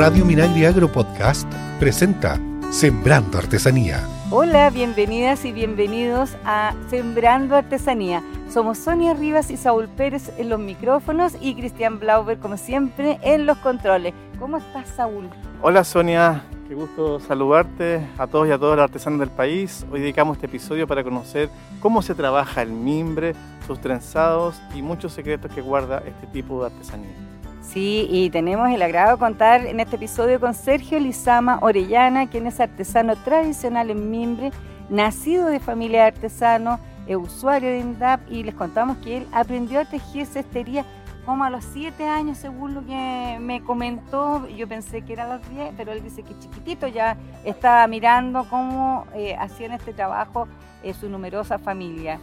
Radio Minagri Agro Podcast presenta Sembrando Artesanía. Hola, bienvenidas y bienvenidos a Sembrando Artesanía. Somos Sonia Rivas y Saúl Pérez en los micrófonos y Cristian Blauber, como siempre, en los controles. ¿Cómo estás, Saúl? Hola, Sonia. Qué gusto saludarte a todos y a todas las artesanos del país. Hoy dedicamos este episodio para conocer cómo se trabaja el mimbre, sus trenzados y muchos secretos que guarda este tipo de artesanía. Sí, y tenemos el agrado de contar en este episodio con Sergio Lizama Orellana, quien es artesano tradicional en mimbre, nacido de familia de artesanos, es usuario de INDAP y les contamos que él aprendió a tejer cestería como a los 7 años, según lo que me comentó. Yo pensé que era a los 10, pero él dice que chiquitito ya estaba mirando cómo eh, hacían este trabajo eh, su numerosa familia.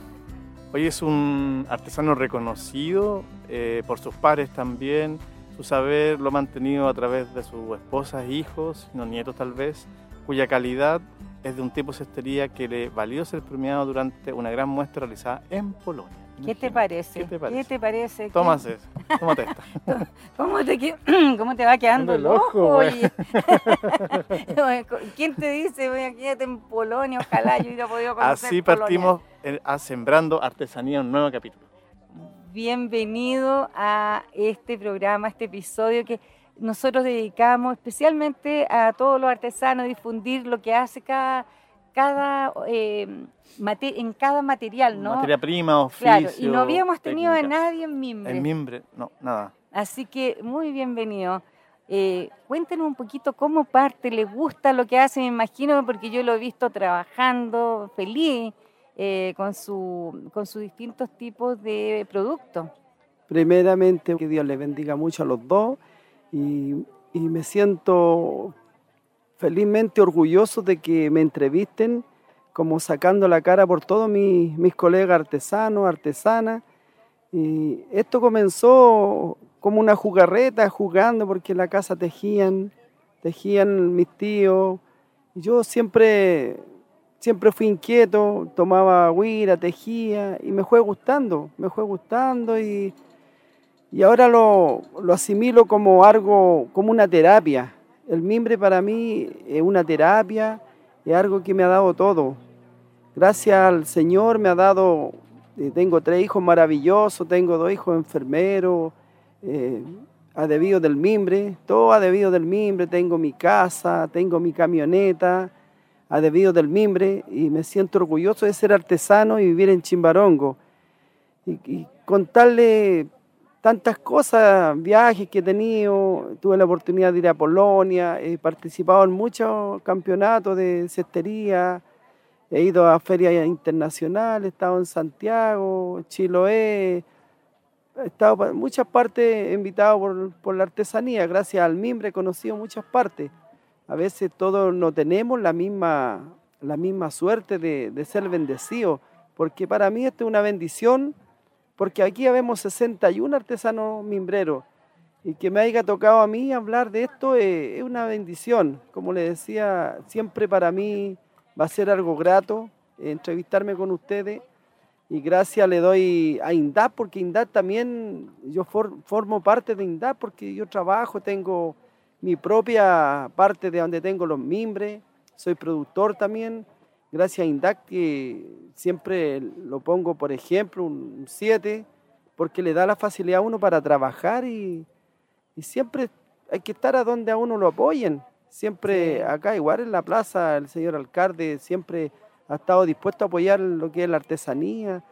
Hoy es un artesano reconocido eh, por sus pares también su saber lo ha mantenido a través de sus esposas, hijos, no nietos tal vez, cuya calidad es de un tipo de cestería que le valió ser premiado durante una gran muestra realizada en Polonia. ¿Qué te parece? ¿Qué te parece? ¿Qué te paré? Tómate eso, tómate esta. ¿Cómo te, ¿Cómo te va quedando el ojo? ¿Quién te dice, voy a quedarte en Polonia? Ojalá yo hubiera podido conocer Así partimos a Sembrando Artesanía, un nuevo capítulo bienvenido a este programa, a este episodio que nosotros dedicamos especialmente a todos los artesanos, difundir lo que hace cada, cada eh, en cada material, ¿no? Materia prima, oficio. Claro, y no habíamos tenido a nadie en mimbre. En mimbre, no, nada. Así que muy bienvenido. Eh, cuéntenos un poquito cómo parte, le gusta lo que hace, me imagino, porque yo lo he visto trabajando feliz eh, con, su, con sus distintos tipos de productos. Primeramente, que Dios les bendiga mucho a los dos y, y me siento felizmente orgulloso de que me entrevisten como sacando la cara por todos mis, mis colegas artesanos, artesanas. Y esto comenzó como una jugarreta, jugando porque en la casa tejían, tejían mis tíos. Yo siempre siempre fui inquieto, tomaba agüira, tejía y me fue gustando, me fue gustando y, y ahora lo, lo, asimilo como algo, como una terapia. El mimbre para mí es una terapia, es algo que me ha dado todo. Gracias al Señor me ha dado, eh, tengo tres hijos maravillosos, tengo dos hijos enfermeros, eh, ha del mimbre, todo ha debido del mimbre, tengo mi casa, tengo mi camioneta, a debido del mimbre y me siento orgulloso de ser artesano y vivir en Chimbarongo. Y, contarle tantas cosas, viajes que he tenido, tuve la oportunidad de ir a Polonia, he participado en muchos campeonatos de cestería, he ido a ferias internacionales, he estado en Santiago, Chiloé, he estado en muchas partes invitado por, por la artesanía, gracias al mimbre he conocido muchas partes a veces todos no tenemos la misma, la misma suerte de, ser bendecidos, porque para mí esto es una bendición, porque aquí habemos 61 artesanos mimbreros, y que me haya tocado a mí hablar de esto es, una bendición. Como le decía, siempre para mí va a ser algo grato entrevistarme con ustedes y gracias le doy a INDAP porque INDAP también, yo formo parte de INDAP porque yo trabajo, tengo mi propia parte de donde tengo los mimbres, soy productor también, gracias a INDAC que siempre lo pongo, por ejemplo, un 7, porque le da la facilidad a uno para trabajar y, siempre hay que estar a donde a uno lo apoyen. Siempre acá, igual en la plaza, el señor alcalde siempre ha estado dispuesto a apoyar lo que es la artesanía,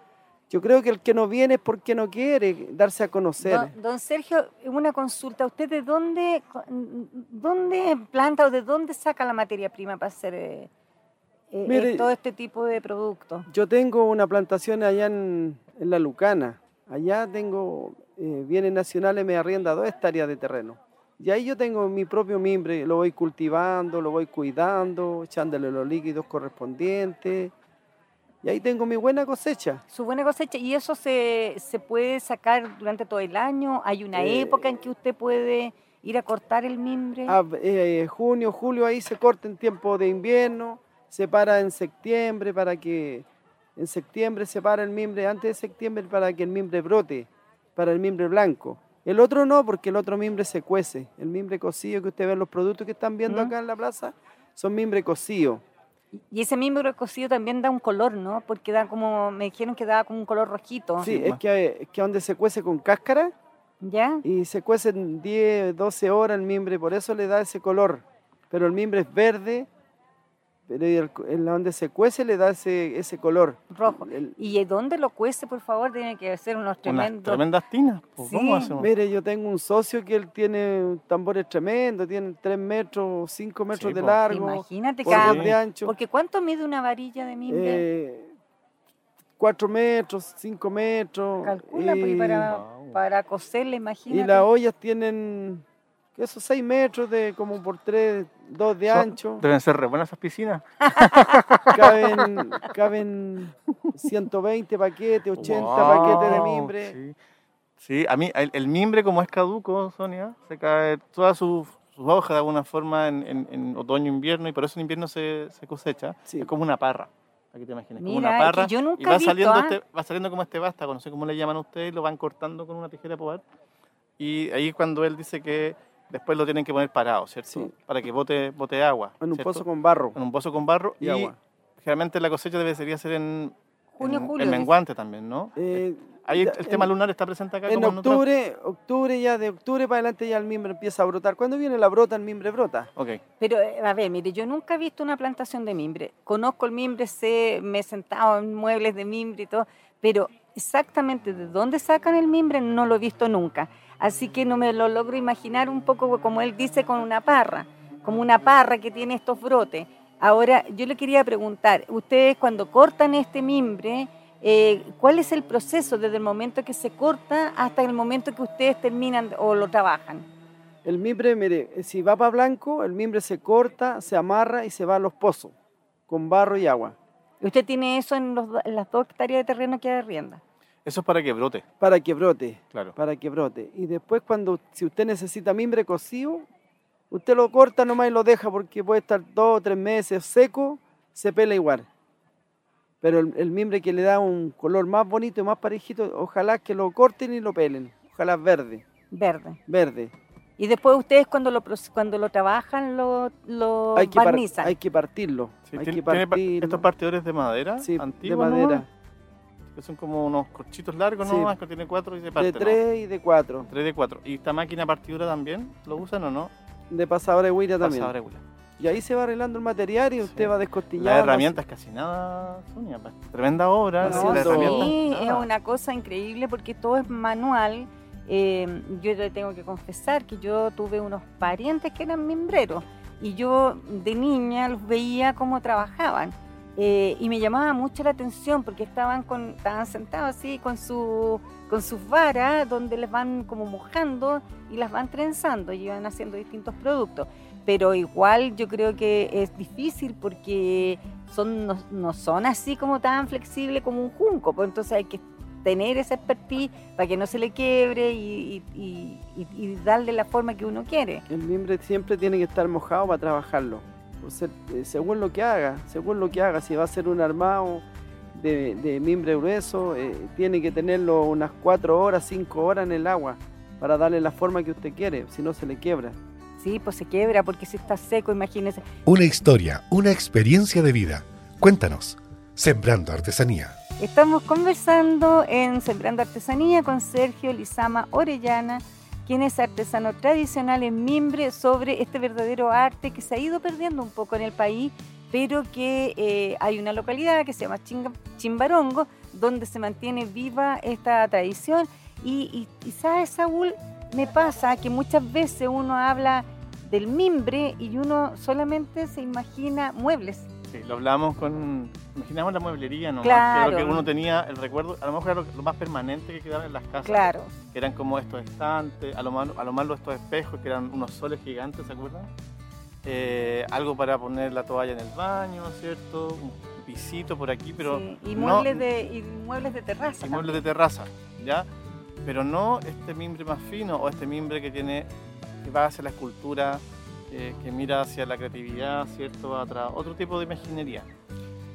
yo creo que el que no viene es porque no quiere darse a conocer. Don, Sergio, una consulta. ¿Usted de dónde, dónde planta o de dónde saca la materia prima para hacer eh, eh, todo este tipo de productos? Yo tengo una plantación allá en, La Lucana. Allá tengo eh, bienes nacionales, me arrienda dos hectáreas de terreno. Y ahí yo tengo mi propio mimbre, lo voy cultivando, lo voy cuidando, echándole los líquidos correspondientes y ahí tengo mi buena cosecha. Su buena cosecha. ¿Y eso se, puede sacar durante todo el año? ¿Hay una eh, época en que usted puede ir a cortar el mimbre? Ah, eh, junio, julio, ahí se corta en tiempo de invierno, se para en septiembre para que... En septiembre se para el mimbre, antes de septiembre para que el mimbre brote, para el mimbre blanco. El otro no, porque el otro mimbre se cuece. El mimbre cocido que usted ve en los productos que están viendo ¿Mm? acá en la plaza son mimbre cocido. Y ese miembro cocido también da un color, ¿no? Porque da como, me dijeron que da como un color rojito. Sí, Sí, es que, es que donde se cuece con cáscara ¿Ya? y se cuece en 10, 12 horas el mimbre, por eso le da ese color. Pero el mimbre es verde, pero el- en donde se cuece le da ese, ese color. Rojo. El- ¿Y dónde lo cuece, por favor? Tiene que ser unos Unas tremendos... tremendas tinas. pues, Sí, ¿Cómo hacemos? Mire, yo tengo un socio que él tiene tambores tremendos, tiene 3 metros, 5 metros Sí, de largo, Imagínate por de ancho. Porque ¿cuánto mide una varilla de mimbre? Eh, 4 metros, 5 metros. Calcula, pues, y para, Wow. para coserla, imagínate. Y las ollas tienen esos 6 metros de como por 3, 2 de ancho. Deben ser re buenas esas piscinas. Caben, caben 120 paquetes, 80 paquetes de Wow, mimbre. Sí. Sí, a mí el, el mimbre como es caduco, Sonia, se cae todas sus, sus hojas de alguna forma en, en- en otoño, invierno, y por eso en invierno se, se cosecha. Sí. Es como una parra. Aquí te imaginas, como Mira, una es que parra. yo nunca y va visto, saliendo, ¿ah? este, va saliendo como este vástago, no sé cómo le llaman ustedes, lo van cortando con una tijera de podar. Y ahí es cuando él dice que después lo tienen que poner parado, ¿cierto? Sí. Para que bote, bote agua. En un ¿cierto? pozo con barro. En un pozo con barro Y y, agua. generalmente la cosecha debería ser en, Junio, en, julio, en menguante también, ¿no? Eh, Ahí el, el tema en- lunar está presente acá En como en otras- octubre, octubre ya de octubre para adelante ya el mimbre empieza a brotar. Cuando viene la brota, el mimbre brota. Ok. Pero, eh, a ver, mire, yo nunca he visto una plantación de mimbre. Conozco el mimbre, sé, me he sentado en muebles de mimbre y todo, pero exactamente de dónde sacan el mimbre no lo he visto nunca. Así que no me lo logro imaginar un poco como él dice con una parra, como una parra que tiene estos brotes. Ahora, yo le quería preguntar, ustedes cuando cortan este mimbre, eh, ¿cuál es el proceso desde el momento que se corta hasta el momento que ustedes terminan o lo trabajan? El mimbre, mire, si va para blanco, el mimbre se corta, se amarra y se va a los pozos, con barro y agua, ¿Usted tiene eso en, los en las dos hectáreas de terreno que arrienda? Eso es para que brote, para que brote, claro. para que brote. Y después cuando, si usted necesita mimbre cocido, usted lo corta nomás y lo deja porque puede estar dos o tres meses seco, se pela igual. Pero el, el mimbre que le da un color más bonito y más parejito, ojalá que lo corten y lo pelen. Ojalá verde, Verde. verde. Y después ustedes cuando lo, cuando lo trabajan lo, lo Hay que, par- barnizan. hay que partirlo. Sí, hay tiene- que tiene partirlo. estos partidores de madera Sí, de ¿no? Que son como unos corchitos largos, Sí. ¿no? Que tiene cuatro y se parte. De tres y de cuatro. Tres de cuatro. ¿Y esta máquina partidora también lo usan o no? De pasadora de huira también. Pasadora de hula. Y ahí se va arreglando el material y usted Sí. va descostillando. Las herramientas casi nada, Sonia. pues, Tremenda obra. No, sí, las sí, es una cosa increíble porque todo es manual. Eh, yo le tengo que confesar que yo tuve unos parientes que eran mimbreros y yo de niña los veía cómo trabajaban Eh, y me llamaba mucho la atención porque estaban con estaban sentados así con su con sus varas donde les van como mojando y las van trenzando y van haciendo distintos productos pero igual yo creo que es difícil porque son no, no son así como tan flexibles como un junco, pues entonces hay que tener esa expertise para que no se le quiebre y, darle la forma que uno quiere. El mimbre siempre tiene que estar mojado para trabajarlo. Eh, según lo que haga, según lo que haga, si va a ser un armado de, de mimbre grueso, eh, tiene que tenerlo unas 4 horas, 5 horas en el agua para darle la forma que usted quiere, si no se le quiebra. Sí, pues se quiebra porque si está seco, imagínese. Una historia, una experiencia de vida. Cuéntanos. Sembrando Artesanía. Estamos conversando en Sembrando Artesanía con Sergio Lizama Orellana, quien es artesano tradicional en mimbre, sobre este verdadero arte que se ha ido perdiendo un poco en el país, pero que eh, hay una localidad que se llama Chimbarongo, donde se mantiene viva esta tradición. Y, y, y sabes, Saúl, me pasa que muchas veces uno habla del mimbre y uno solamente se imagina muebles. Sí, lo hablamos con. Imaginamos la mueblería, ¿no? Claro. Que lo que uno tenía, el recuerdo, a lo mejor era lo, lo más permanente que quedaba en las casas. Claro. Que eran como estos estantes, a lo malo, a lo malo estos espejos, que eran unos soles gigantes, ¿se acuerdan? Eh, algo para poner la toalla en el baño, ¿cierto? Un pisito por aquí, pero. Sí, y, no- muebles de, y muebles de terraza. y muebles de terraza, ¿ya? Pero no este mimbre más fino o este mimbre que tiene, que va hacia la escultura, eh, que mira hacia la creatividad, ¿cierto? Atra- otro tipo de imaginería.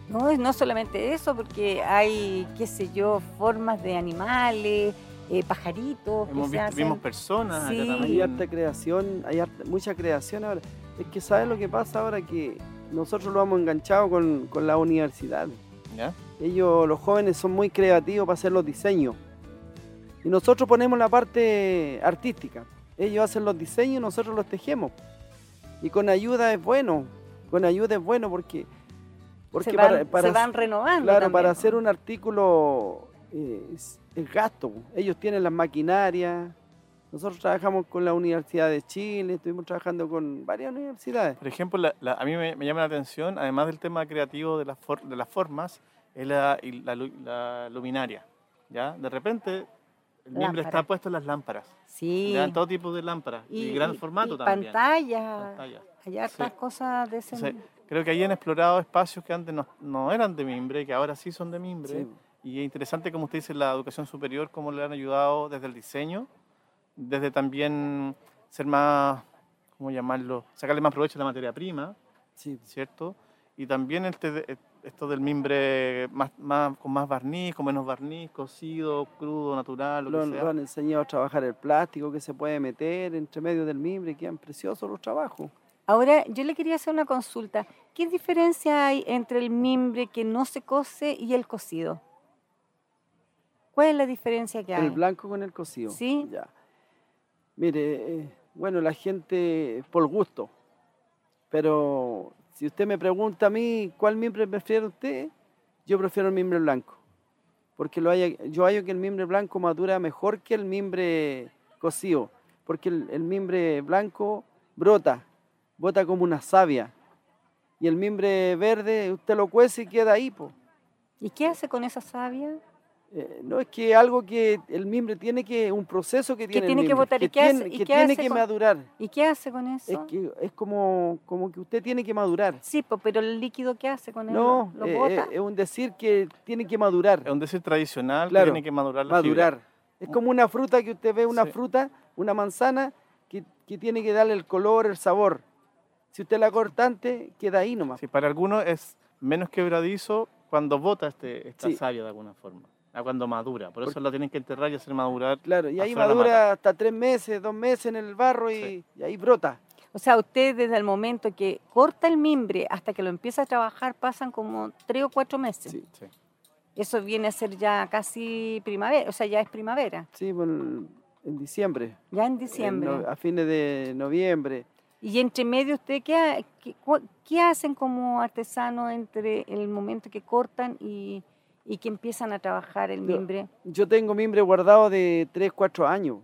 No, no solamente eso, porque hay, qué sé yo, formas de animales, eh, pajaritos. que Hemos se visto, hacen. vimos personas Sí. acá Hay harta creación, hay harta- mucha creación ahora. Es que ¿sabes lo que pasa ahora? Que nosotros lo hemos enganchado con, con la universidad. ¿Ya? Ellos, los jóvenes, son muy creativos para hacer los diseños. Y nosotros ponemos la parte artística. Ellos hacen los diseños y nosotros los tejemos. Y con ayuda es bueno. Con ayuda es bueno porque... porque se, van, para- para- se van renovando. Claro, también, para ¿no? hacer un artículo eh, es, es gasto. Ellos tienen las maquinarias. Nosotros trabajamos con la Universidad de Chile, estuvimos trabajando con varias universidades. Por ejemplo, la- la- a mí me, me llama la atención, además del tema creativo de las, for- de las formas, es la, la luminaria. ¿ya? De repente, el Lámpara. está puesto en las lámparas. Sí. ¿ya? En todo tipo de lámparas. Y, gran formato y también. Pantalla. Pantalla. Hay hartas Sí. cosas de ese. Entonces, creo que ahí han explorado espacios que antes no, no eran de mimbre, que ahora sí son de mimbre. Sí. Y es interesante, como usted dice, la educación superior, cómo le han ayudado desde el diseño, desde también ser más, ¿cómo llamarlo? Sacarle más provecho a la materia prima, Sí. ¿cierto? Y también este, esto del mimbre más, más, con más barniz, con menos barniz, cocido, crudo, natural, lo, Lo, que sea. lo han enseñado a trabajar el plástico que se puede meter entre medio del mimbre, quedan preciosos los trabajos. Ahora, yo le quería hacer una consulta. ¿Qué diferencia hay entre el mimbre que no se cose y el cocido? ¿Cuál es la diferencia que hay? El blanco con el cocido. Sí. Ya. Mire, eh, bueno, la gente por gusto. Pero si usted me pregunta a mí cuál mimbre prefiere usted, yo prefiero el mimbre blanco. Porque lo haya, yo hallo que el mimbre blanco madura mejor que el mimbre cocido. Porque el, el mimbre blanco brota, brota como una savia. Y el mimbre verde, usted lo cuece y queda ahí. ¿Y qué hace con esa savia? Eh, no es que algo que el mimbre tiene que, un proceso que tiene el tiene que mimbre, botar? ¿Y que qué hace- tiene, y que, tiene que con- madurar. ¿Y qué hace con Es eso? que es como, como que usted tiene que madurar. Sí, pero el líquido ¿qué hace con él? No, ¿Lo eh, bota? eh, es un decir que tiene que madurar. Es un decir tradicional Claro, que tiene que madurar la fibra. Madurar. Es como una fruta que usted ve, una Sí. fruta, una manzana, que, que tiene que darle el color, el sabor. Si usted la corta antes, queda ahí nomás. Sí, para algunos es menos quebradizo cuando bota este, esta Sí. savia de alguna forma, a cuando madura. Por eso Porque- la tienen que enterrar y hacer madurar. Claro, y ahí madura hasta tres meses, dos meses en el barro y, Sí. y ahí brota. O sea, usted desde el momento que corta el mimbre hasta que lo empieza a trabajar pasan como tres o cuatro meses. Sí. Sí. Eso viene a ser ya casi primavera, o sea, ya es primavera, Sí, bueno, en diciembre. ya en en diciembre. no- a fines de noviembre. Y entre medio, ¿usted qué, ha- qué, qué hacen como artesanos entre el momento que cortan y, y que empiezan a trabajar el mimbre? Yo tengo mimbre guardado de 3, 4 años.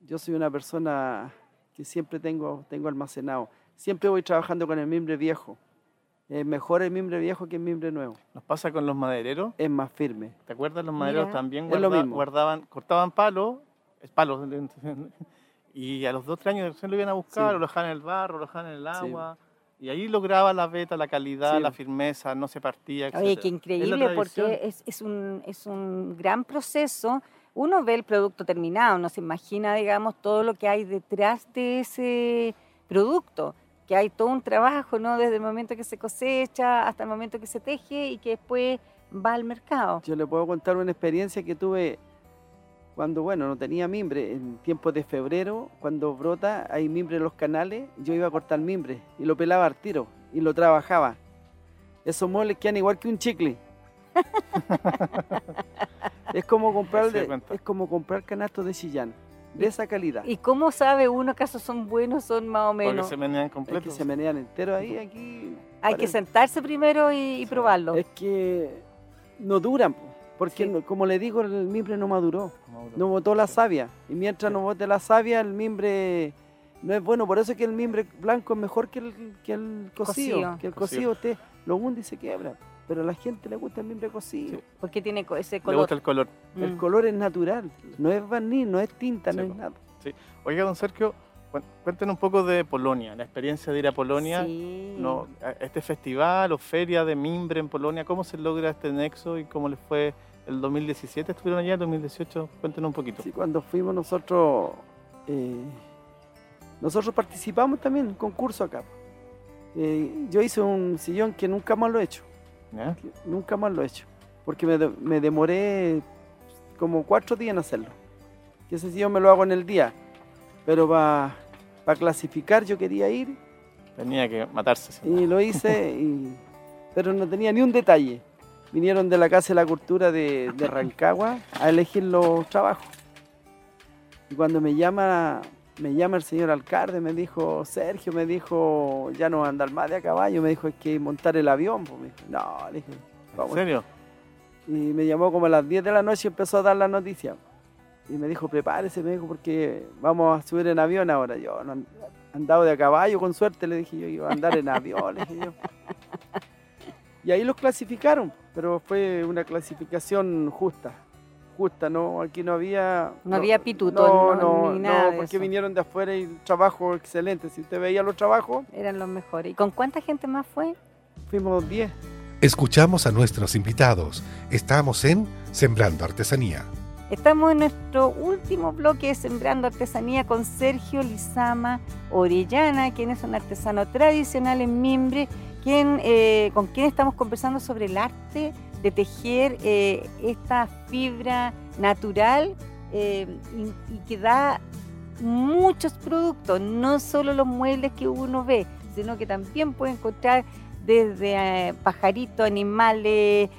Yo soy una persona que siempre tengo, tengo almacenado. Siempre voy trabajando con el mimbre viejo. Es mejor el mimbre viejo que el mimbre nuevo. Nos pasa con los madereros. Es más firme. ¿Te acuerdas? Los madereros Mira. también Es lo guarda- mismo. guardaban, cortaban palos, es palos, y a los dos, tres años se lo iban a buscar, Sí. o lo dejaban en el barro, lo dejaban en el Sí. Y ahí lograba la veta, la calidad, Sí. la firmeza, no se partía. Oye, etcétera. qué increíble, porque es, es, un, es un gran proceso. Uno ve el producto terminado, no se imagina, digamos, todo lo que hay detrás de ese producto, que hay todo un trabajo, ¿no? Desde el momento que se cosecha hasta el momento que se teje y que después va al mercado. Yo le puedo contar una experiencia que tuve cuando, bueno, no tenía mimbre. En tiempos de febrero, cuando brota, hay mimbre en los canales, yo iba a cortar mimbre y lo pelaba al tiro y lo trabajaba. Esos muebles quedan igual que un chicle. es como comprar de- es como comprar canastos de Chillán, de esa calidad. ¿Y cómo sabe uno acaso son buenos, son más o Porque menos? se menean Es que completos. se menean enteros ahí, aquí. Hay que sentarse primero y, y Sí. probarlo. Es que no duran, po, porque Sí. no- como le digo, el mimbre no maduró. Mauro. No botó la Sí. savia. Y mientras no bote la savia, el mimbre no es bueno. Por eso es que el mimbre blanco es mejor que el, que el cocido. Cocido. Que el Cocido. cocido usted lo hunde y se quiebra. Pero a la gente le gusta el mimbre cocido. Sí. Porque tiene ese Le color. gusta el color. El Mm. color es natural. No es barniz, no es tinta, Sí, no po. es nada. Oiga, don Sergio, cuéntenos un poco de Polonia, la experiencia de ir a Polonia. Sí. No, este festival o feria de mimbre en Polonia, ¿cómo se logra este nexo y cómo les fue el 2017? ¿Estuvieron allá el 2018? Cuéntenos un poquito. Sí, cuando fuimos nosotros, eh, nosotros participamos también en un concurso acá. Eh, yo hice un sillón que nunca más lo he hecho. Nunca más lo he hecho. Porque me, me demoré como cuatro días en hacerlo. que ese yo me lo hago en el día. Pero para clasificar yo quería ir Tenía que matarse. y lo hice, y- pero no tenía ni un detalle. Vinieron de la Casa de la Cultura de, de Rancagua a elegir los trabajos. Y cuando me llama, me llama el señor alcalde, me dijo, Sergio, me dijo, ya no andar más de a caballo, me dijo, es que montar el avión. Pues, me dijo, no, le dije, ¿En vamos. serio? Y me llamó como a las 10 de la noche y empezó a dar la noticia. Y me dijo, prepárese, me dijo, porque vamos a subir en avión ahora. Yo no and- andaba de a caballo, con suerte, le dije yo, iba a andar en avión, le dije yo. Y ahí los clasificaron, pero fue una clasificación justa. Justa, ¿no? Aquí no había... No había pituto, no, no, no, ni nada no, de porque eso. vinieron de afuera y trabajo excelente. Si usted veía los trabajos, Eran los mejores. ¿Y con cuánta gente más fue? fuimos 10. Escuchamos a nuestros invitados. Estamos en Sembrando Artesanía. Estamos en nuestro último bloque de Sembrando Artesanía con Sergio Lizama Orellana, quien es un artesano tradicional en Mimbre, eh, con quien estamos conversando sobre el arte de tejer eh, esta fibra natural eh, y, y que da muchos productos, no solo los muebles que uno ve, sino que también puede encontrar desde pajaritos, animales,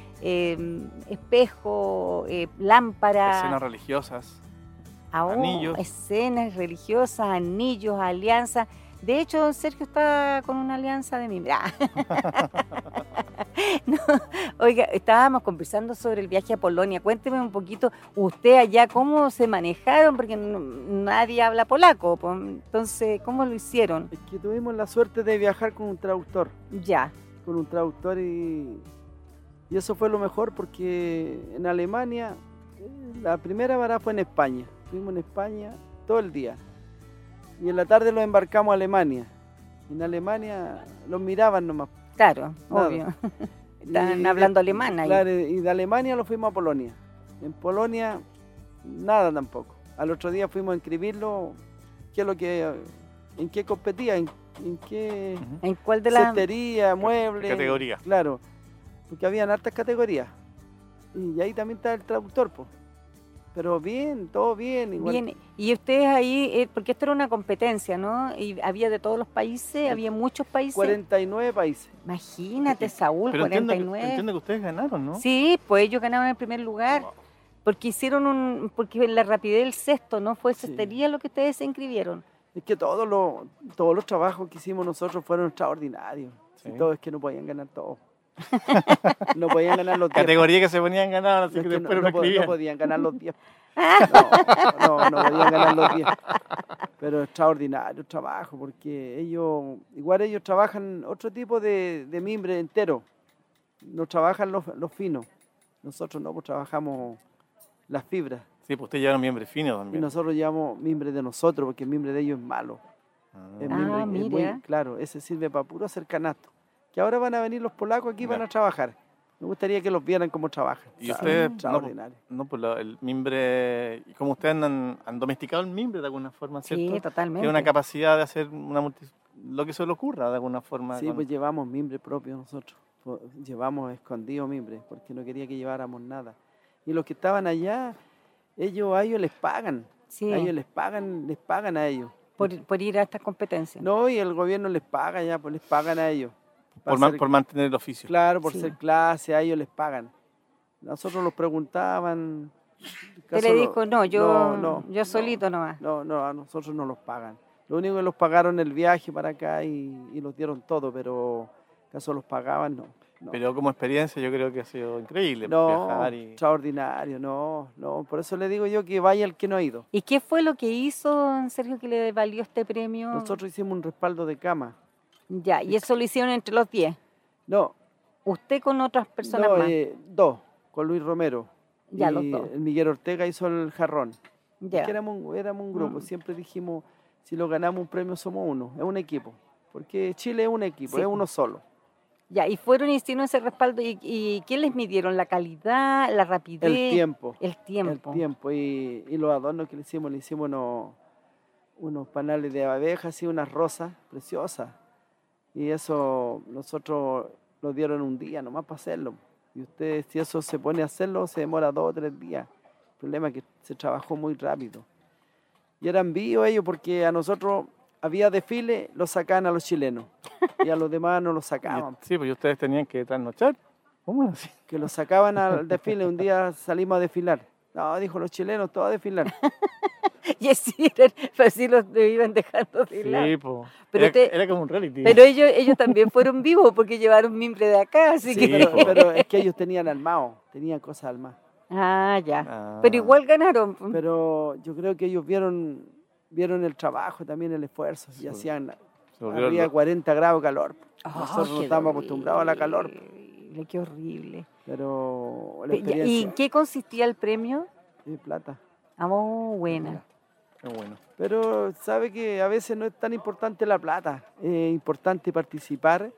espejos, eh, lámparas, Escenas religiosas. aún anillos. escenas religiosas, anillos, alianzas. De hecho, Sergio está con una alianza de mimbre. Ah. No, Oiga, estábamos conversando sobre el viaje a Polonia. Cuénteme un poquito, usted allá, ¿cómo se manejaron? Porque no- nadie habla polaco. po. Entonces, ¿cómo lo hicieron? Es que tuvimos la suerte de viajar con un traductor. Ya, con un traductor y, y eso fue lo mejor porque en Alemania, la primera vara fue en España. Estuvimos en España todo el día. Y en la tarde lo embarcamos a Alemania. En Alemania los miraban nomás. claro, Nada. obvio. Están Y- hablando alemán ahí. Claro, y de Alemania lo fuimos a Polonia. En Polonia, nada tampoco. Al otro día fuimos a inscribirlo, qué es lo que, en qué competía, en, en qué. ¿En cuál de las...? cestería, muebles. categoría? Claro, porque habían hartas categorías. Y ahí también está el traductor, pues. Pero bien, todo bien. Igual. Bien, y ustedes ahí, eh, porque esto era una competencia, ¿no? Y había de todos los países, había muchos países. 49 países. Imagínate, Saúl, Pero entiendo que, 49. entiendo que ustedes ganaron, ¿no? Sí, pues ellos ganaron el primer lugar, porque hicieron un, porque en la rapidez del sexto, ¿no? Fue Sí. cestería lo que ustedes se inscribieron. Es que todos los, todos los trabajos que hicimos nosotros fueron extraordinarios. Sí. Y todo es que no podían ganar todos. No podían ganar los 10. Categoría que se ponían ganar, así Es que que después no, no, no no podían ganar los 10. No, no, no podían ganar los 10. Pero extraordinario trabajo, porque ellos, igual ellos trabajan otro tipo de, de mimbre entero. No trabajan los, los finos. Nosotros no, pues trabajamos las fibras. Sí, pues ustedes llevaron miembros finos Y también. nosotros llevamos mimbre de nosotros, porque el mimbre de ellos es malo. Ah. Es Ah, mimbre- es muy- mira. claro, ese sirve para puro hacer canasto. Que ahora van a venir los polacos aquí, van Ya. a trabajar. Me gustaría que los vieran cómo trabajan. Y ustedes, no. No, pues lo- el mimbre, y como ustedes han, han domesticado el mimbre de alguna forma, ¿cierto? Sí, totalmente. Tiene una capacidad de hacer una multi- lo que se le ocurra de alguna forma. Sí, con- pues llevamos mimbre propio nosotros. Po- Llevamos escondido mimbre, porque no quería que lleváramos nada. Y los que estaban allá, ellos a ellos les pagan. Sí, A ellos les pagan, les pagan a ellos. por, por ir a estas competencias. No, y el gobierno les paga ya, pues les pagan a ellos. Por, por mantener el oficio. Claro, por Sí. ser clase, a ellos les pagan. Nosotros los preguntaban. ¿acaso le dijo, no, yo, no, no, yo no. solito nomás. No, no, a nosotros no los pagan. Lo único que los pagaron el viaje para acá y, y los dieron todo, pero acaso los pagaban, no. no. Pero como experiencia yo creo que ha sido increíble No, viajar y... extraordinario, no, no. Por eso le digo yo que vaya el que no ha ido. ¿Y qué fue lo que hizo, don Sergio, que le valió este premio? Nosotros hicimos un respaldo de cama. Ya, y eso lo hicieron entre los 10. No, Usted con otras personas no más. eh, dos, con Luis Romero. Ya, y los dos. El Miguel Ortega hizo el jarrón. Ya. Que éramos, un- éramos un grupo, Mm. siempre dijimos, si lo ganamos un premio somos uno, es un equipo. Porque Chile es un equipo, Sí, es uno solo. Ya, y fueron y hicieron ese respaldo. ¿Y, y qué les midieron? ¿La calidad, la rapidez? El tiempo. El tiempo. El tiempo. Y, y los adornos que le hicimos, le hicimos unos, unos panales de abejas y unas rosas preciosas. Y eso nosotros lo dieron un día nomás para hacerlo. Y usted, si eso se pone a hacerlo, se demora dos o tres días. El problema es que se trabajó muy rápido. Y eran vivos ellos porque a nosotros había desfile, los sacaban a los chilenos. Y a los demás no los sacaban. Sí, pues ustedes tenían que trasnochar. ¿Cómo así? Que los sacaban al desfile. Un día salimos a desfilar. No, dijo los chilenos, todos a desfilar. Y así, eran- pues así los iban dejando de lado. Sí. Pero era, como un reality. Pero ellos, ellos también fueron vivos porque llevaron mimbre de acá, así Sí, que... Pero, po. pero es que ellos tenían armado, tenían cosas armadas. Ah, ya. Ah. Pero igual ganaron. Pero yo creo que ellos vieron, vieron el trabajo, también el esfuerzo. Y Sí. hacían, había lo- 40 grados de calor. Ah, Nosotros no estamos acostumbrados a la calor. Horrible, Qué horrible. Pero la ¿Y en qué consistía el premio? es plata. Ah, oh, buena. Qué bueno. Pero sabe que a veces no es tan importante la plata, es importante participar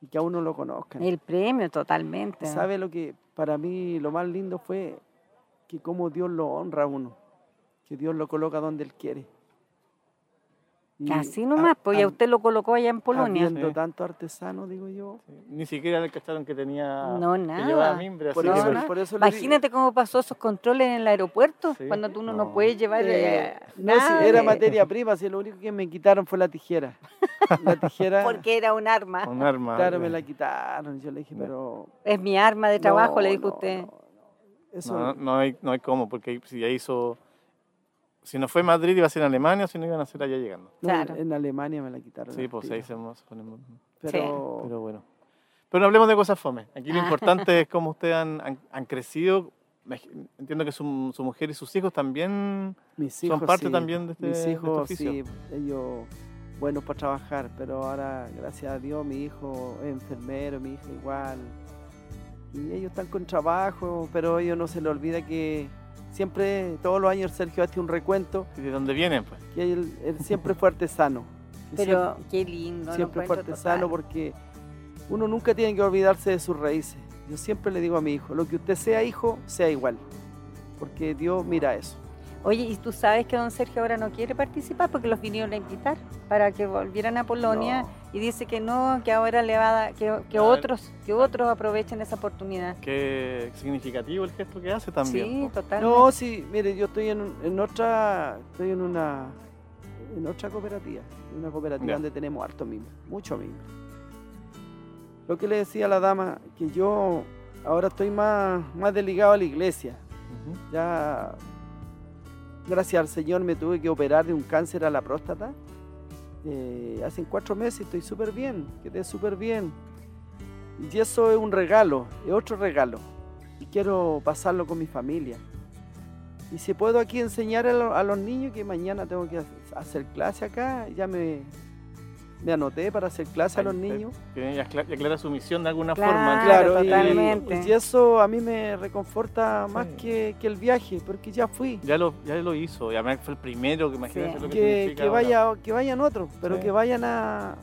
y que a uno lo conozcan. El premio, totalmente. ¿Sabe lo que para mí lo más lindo fue que como Dios lo honra a uno, que Dios lo coloca donde Él quiere. Y Así a- nomás, pues ya a- usted lo colocó allá en Polonia. Habiendo Sí. tanto artesano, digo yo. Sí. Ni siquiera le cacharon que tenía. No, Que nada. llevaba mimbre, así Por No, que- eso, no. por eso le digo- Imagínate cómo pasó esos controles en el aeropuerto, Sí. cuando tú no, no puedes llevar Eh, eh, no, si nada era de- materia prima, si lo único que me quitaron fue la tijera. La tijera, Porque era un arma. Un arma. claro, me la quitaron. Yo le dije, pero... Es mi arma de trabajo, no, le dijo no, usted. no, no. Eso, No, no hay, no hay cómo, porque si ya hizo. Si no fue Madrid, iba a ser en Alemania, o si no iban a ser allá llegando. no, claro. en Alemania me la quitaron. Sí, pues ahí se ponemos. Pero, Pero bueno. Pero no hablemos de cosas fome. Aquí lo importante es cómo ustedes han, han, han crecido. Entiendo que su, su mujer y sus hijos también. mis son hijos parte sí, también de este- Mis de este oficio. sí, ellos buenos para trabajar, pero ahora, gracias a Dios, mi hijo es enfermero, mi hija igual. Y ellos están con trabajo, pero ellos no se les olvida que siempre, todos los años, Sergio hace un recuento, ¿Y de dónde vienen? Pues? que él, él siempre fue artesano. Pero qué lindo. siempre, fue artesano total. porque uno nunca tiene que olvidarse de sus raíces. Yo siempre le digo a mi hijo, lo que usted sea hijo, sea igual. Porque Dios mira eso. Oye, ¿y tú sabes que don Sergio ahora no quiere participar porque los vinieron a invitar para que volvieran a Polonia No. y dice que no, que ahora le va a dar, que, otros, que otros aprovechen esa oportunidad. Qué significativo el gesto que hace también. Sí, totalmente. No, sí, mire, yo estoy en, un- en otra, estoy en una, en otra cooperativa, en una cooperativa donde tenemos harto mimbre, mucho mimbre. Lo que le decía a la dama, que yo ahora estoy más, más deligado a la iglesia. Ya, gracias al Señor, me tuve que operar de un cáncer a la próstata. Eh, hace cuatro meses estoy súper bien, quedé súper bien. Y eso es un regalo, es otro regalo. Y quiero pasarlo con mi familia. Y si puedo aquí enseñar a, lo- a los niños que mañana tengo que ha- hacer clase acá, ya me, me anoté para hacer clase a los está. niños. Acla- aclara su misión de alguna Claro, forma. Claro, y- totalmente. Y, eso a mí me reconforta más Sí. que, que el viaje, porque ya fui. Ya lo, ya lo hizo. Y además fue el primero que imagínate Sí. lo que, Que, significa que, ahora. vaya, que vayan otros, pero Sí. que vayan a,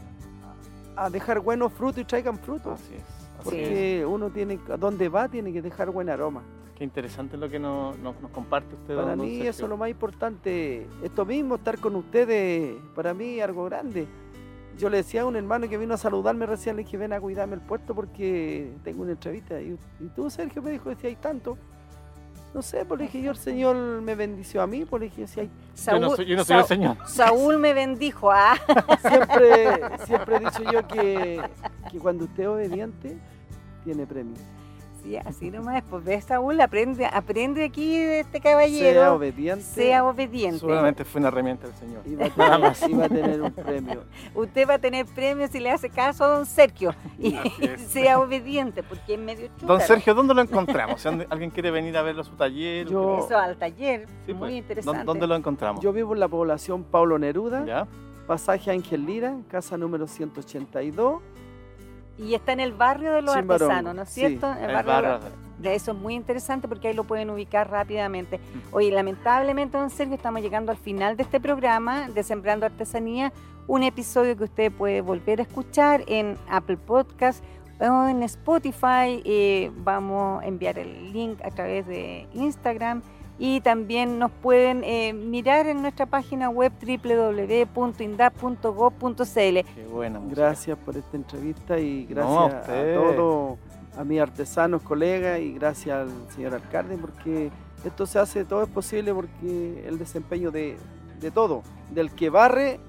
a dejar buenos frutos y traigan frutos. Así es. así es. Porque uno tiene, a donde va, tiene que dejar buen aroma. Qué interesante lo que nos, nos, nos comparte usted. Para don mí eso es lo más importante. Esto mismo, estar con ustedes, para mí es algo grande. Yo le decía a un hermano que vino a saludarme recién, le dije, ven a cuidarme el puesto porque tengo una entrevista. Y, y tú, Sergio, me dijo, decía, hay tanto. No sé, pues le dije, yo el Señor me bendició a mí, pues le dije, si hay... Yo no soy, yo no soy el Saúl- señor. Saúl me bendijo. Ah, Siempre, siempre he dicho yo que, que cuando usted es obediente, tiene premio. Sí, así nomás. Pues ves, Saúl, aprende, aprende aquí de este Sea caballero. obediente Sea obediente. Seguramente fue una herramienta del señor. y va a Nada tener, más. y va a tener un premio. Usted va a tener premios si le hace caso a don Sergio. Y sea obediente, porque es medio chuta. Don Sergio, ¿dónde lo encontramos? Si alguien quiere venir a verlo a su taller. Yo- Eso al taller. Sí, muy pues. interesante. ¿Dó- ¿Dónde lo encontramos? Yo vivo en la población Paulo Neruda. ¿Ya? Pasaje Ángel Lira, casa número 182. Y está en el barrio de los artesanos, ¿no es sí. cierto? En El barrio de barrio. de eso es muy interesante porque ahí lo pueden ubicar rápidamente. Oye, lamentablemente, don Sergio, estamos llegando al final de este programa de Sembrando Artesanía, un episodio que usted puede volver a escuchar en Apple Podcast o en Spotify. Eh, vamos a enviar el link a través de Instagram y también nos pueden eh, mirar en nuestra página web www.indap.gov.cl. Qué música. Gracias por esta entrevista y No, gracias a todos, a mis artesanos, colegas y gracias al señor alcalde porque esto se hace, todo es posible porque el desempeño de, de todo, del que barre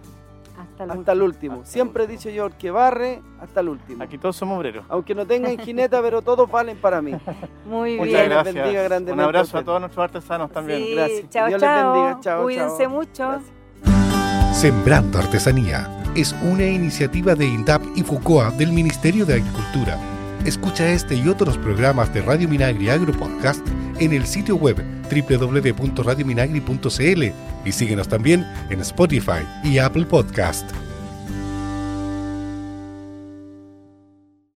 Hasta, el hasta el último. Hasta el Siempre he último. dicho yo, el que barre hasta el último. Aquí todos somos obreros. Aunque no tengan jineta, pero todos valen para mí. Muy Muchas bien. les gracias. bendiga Un grandemente a abrazo a todos nuestros artesanos también. Sí, Gracias. Chao, Dios les chao. bendiga. Chao, Cuídense chao. mucho. Gracias. Sembrando Artesanía es una iniciativa de INDAP y FUCOA del Ministerio de Agricultura. Escucha este y otros programas de Radio Minagri Agro Podcast en el sitio web www.radiominagri.cl y síguenos también en Spotify y Apple Podcast.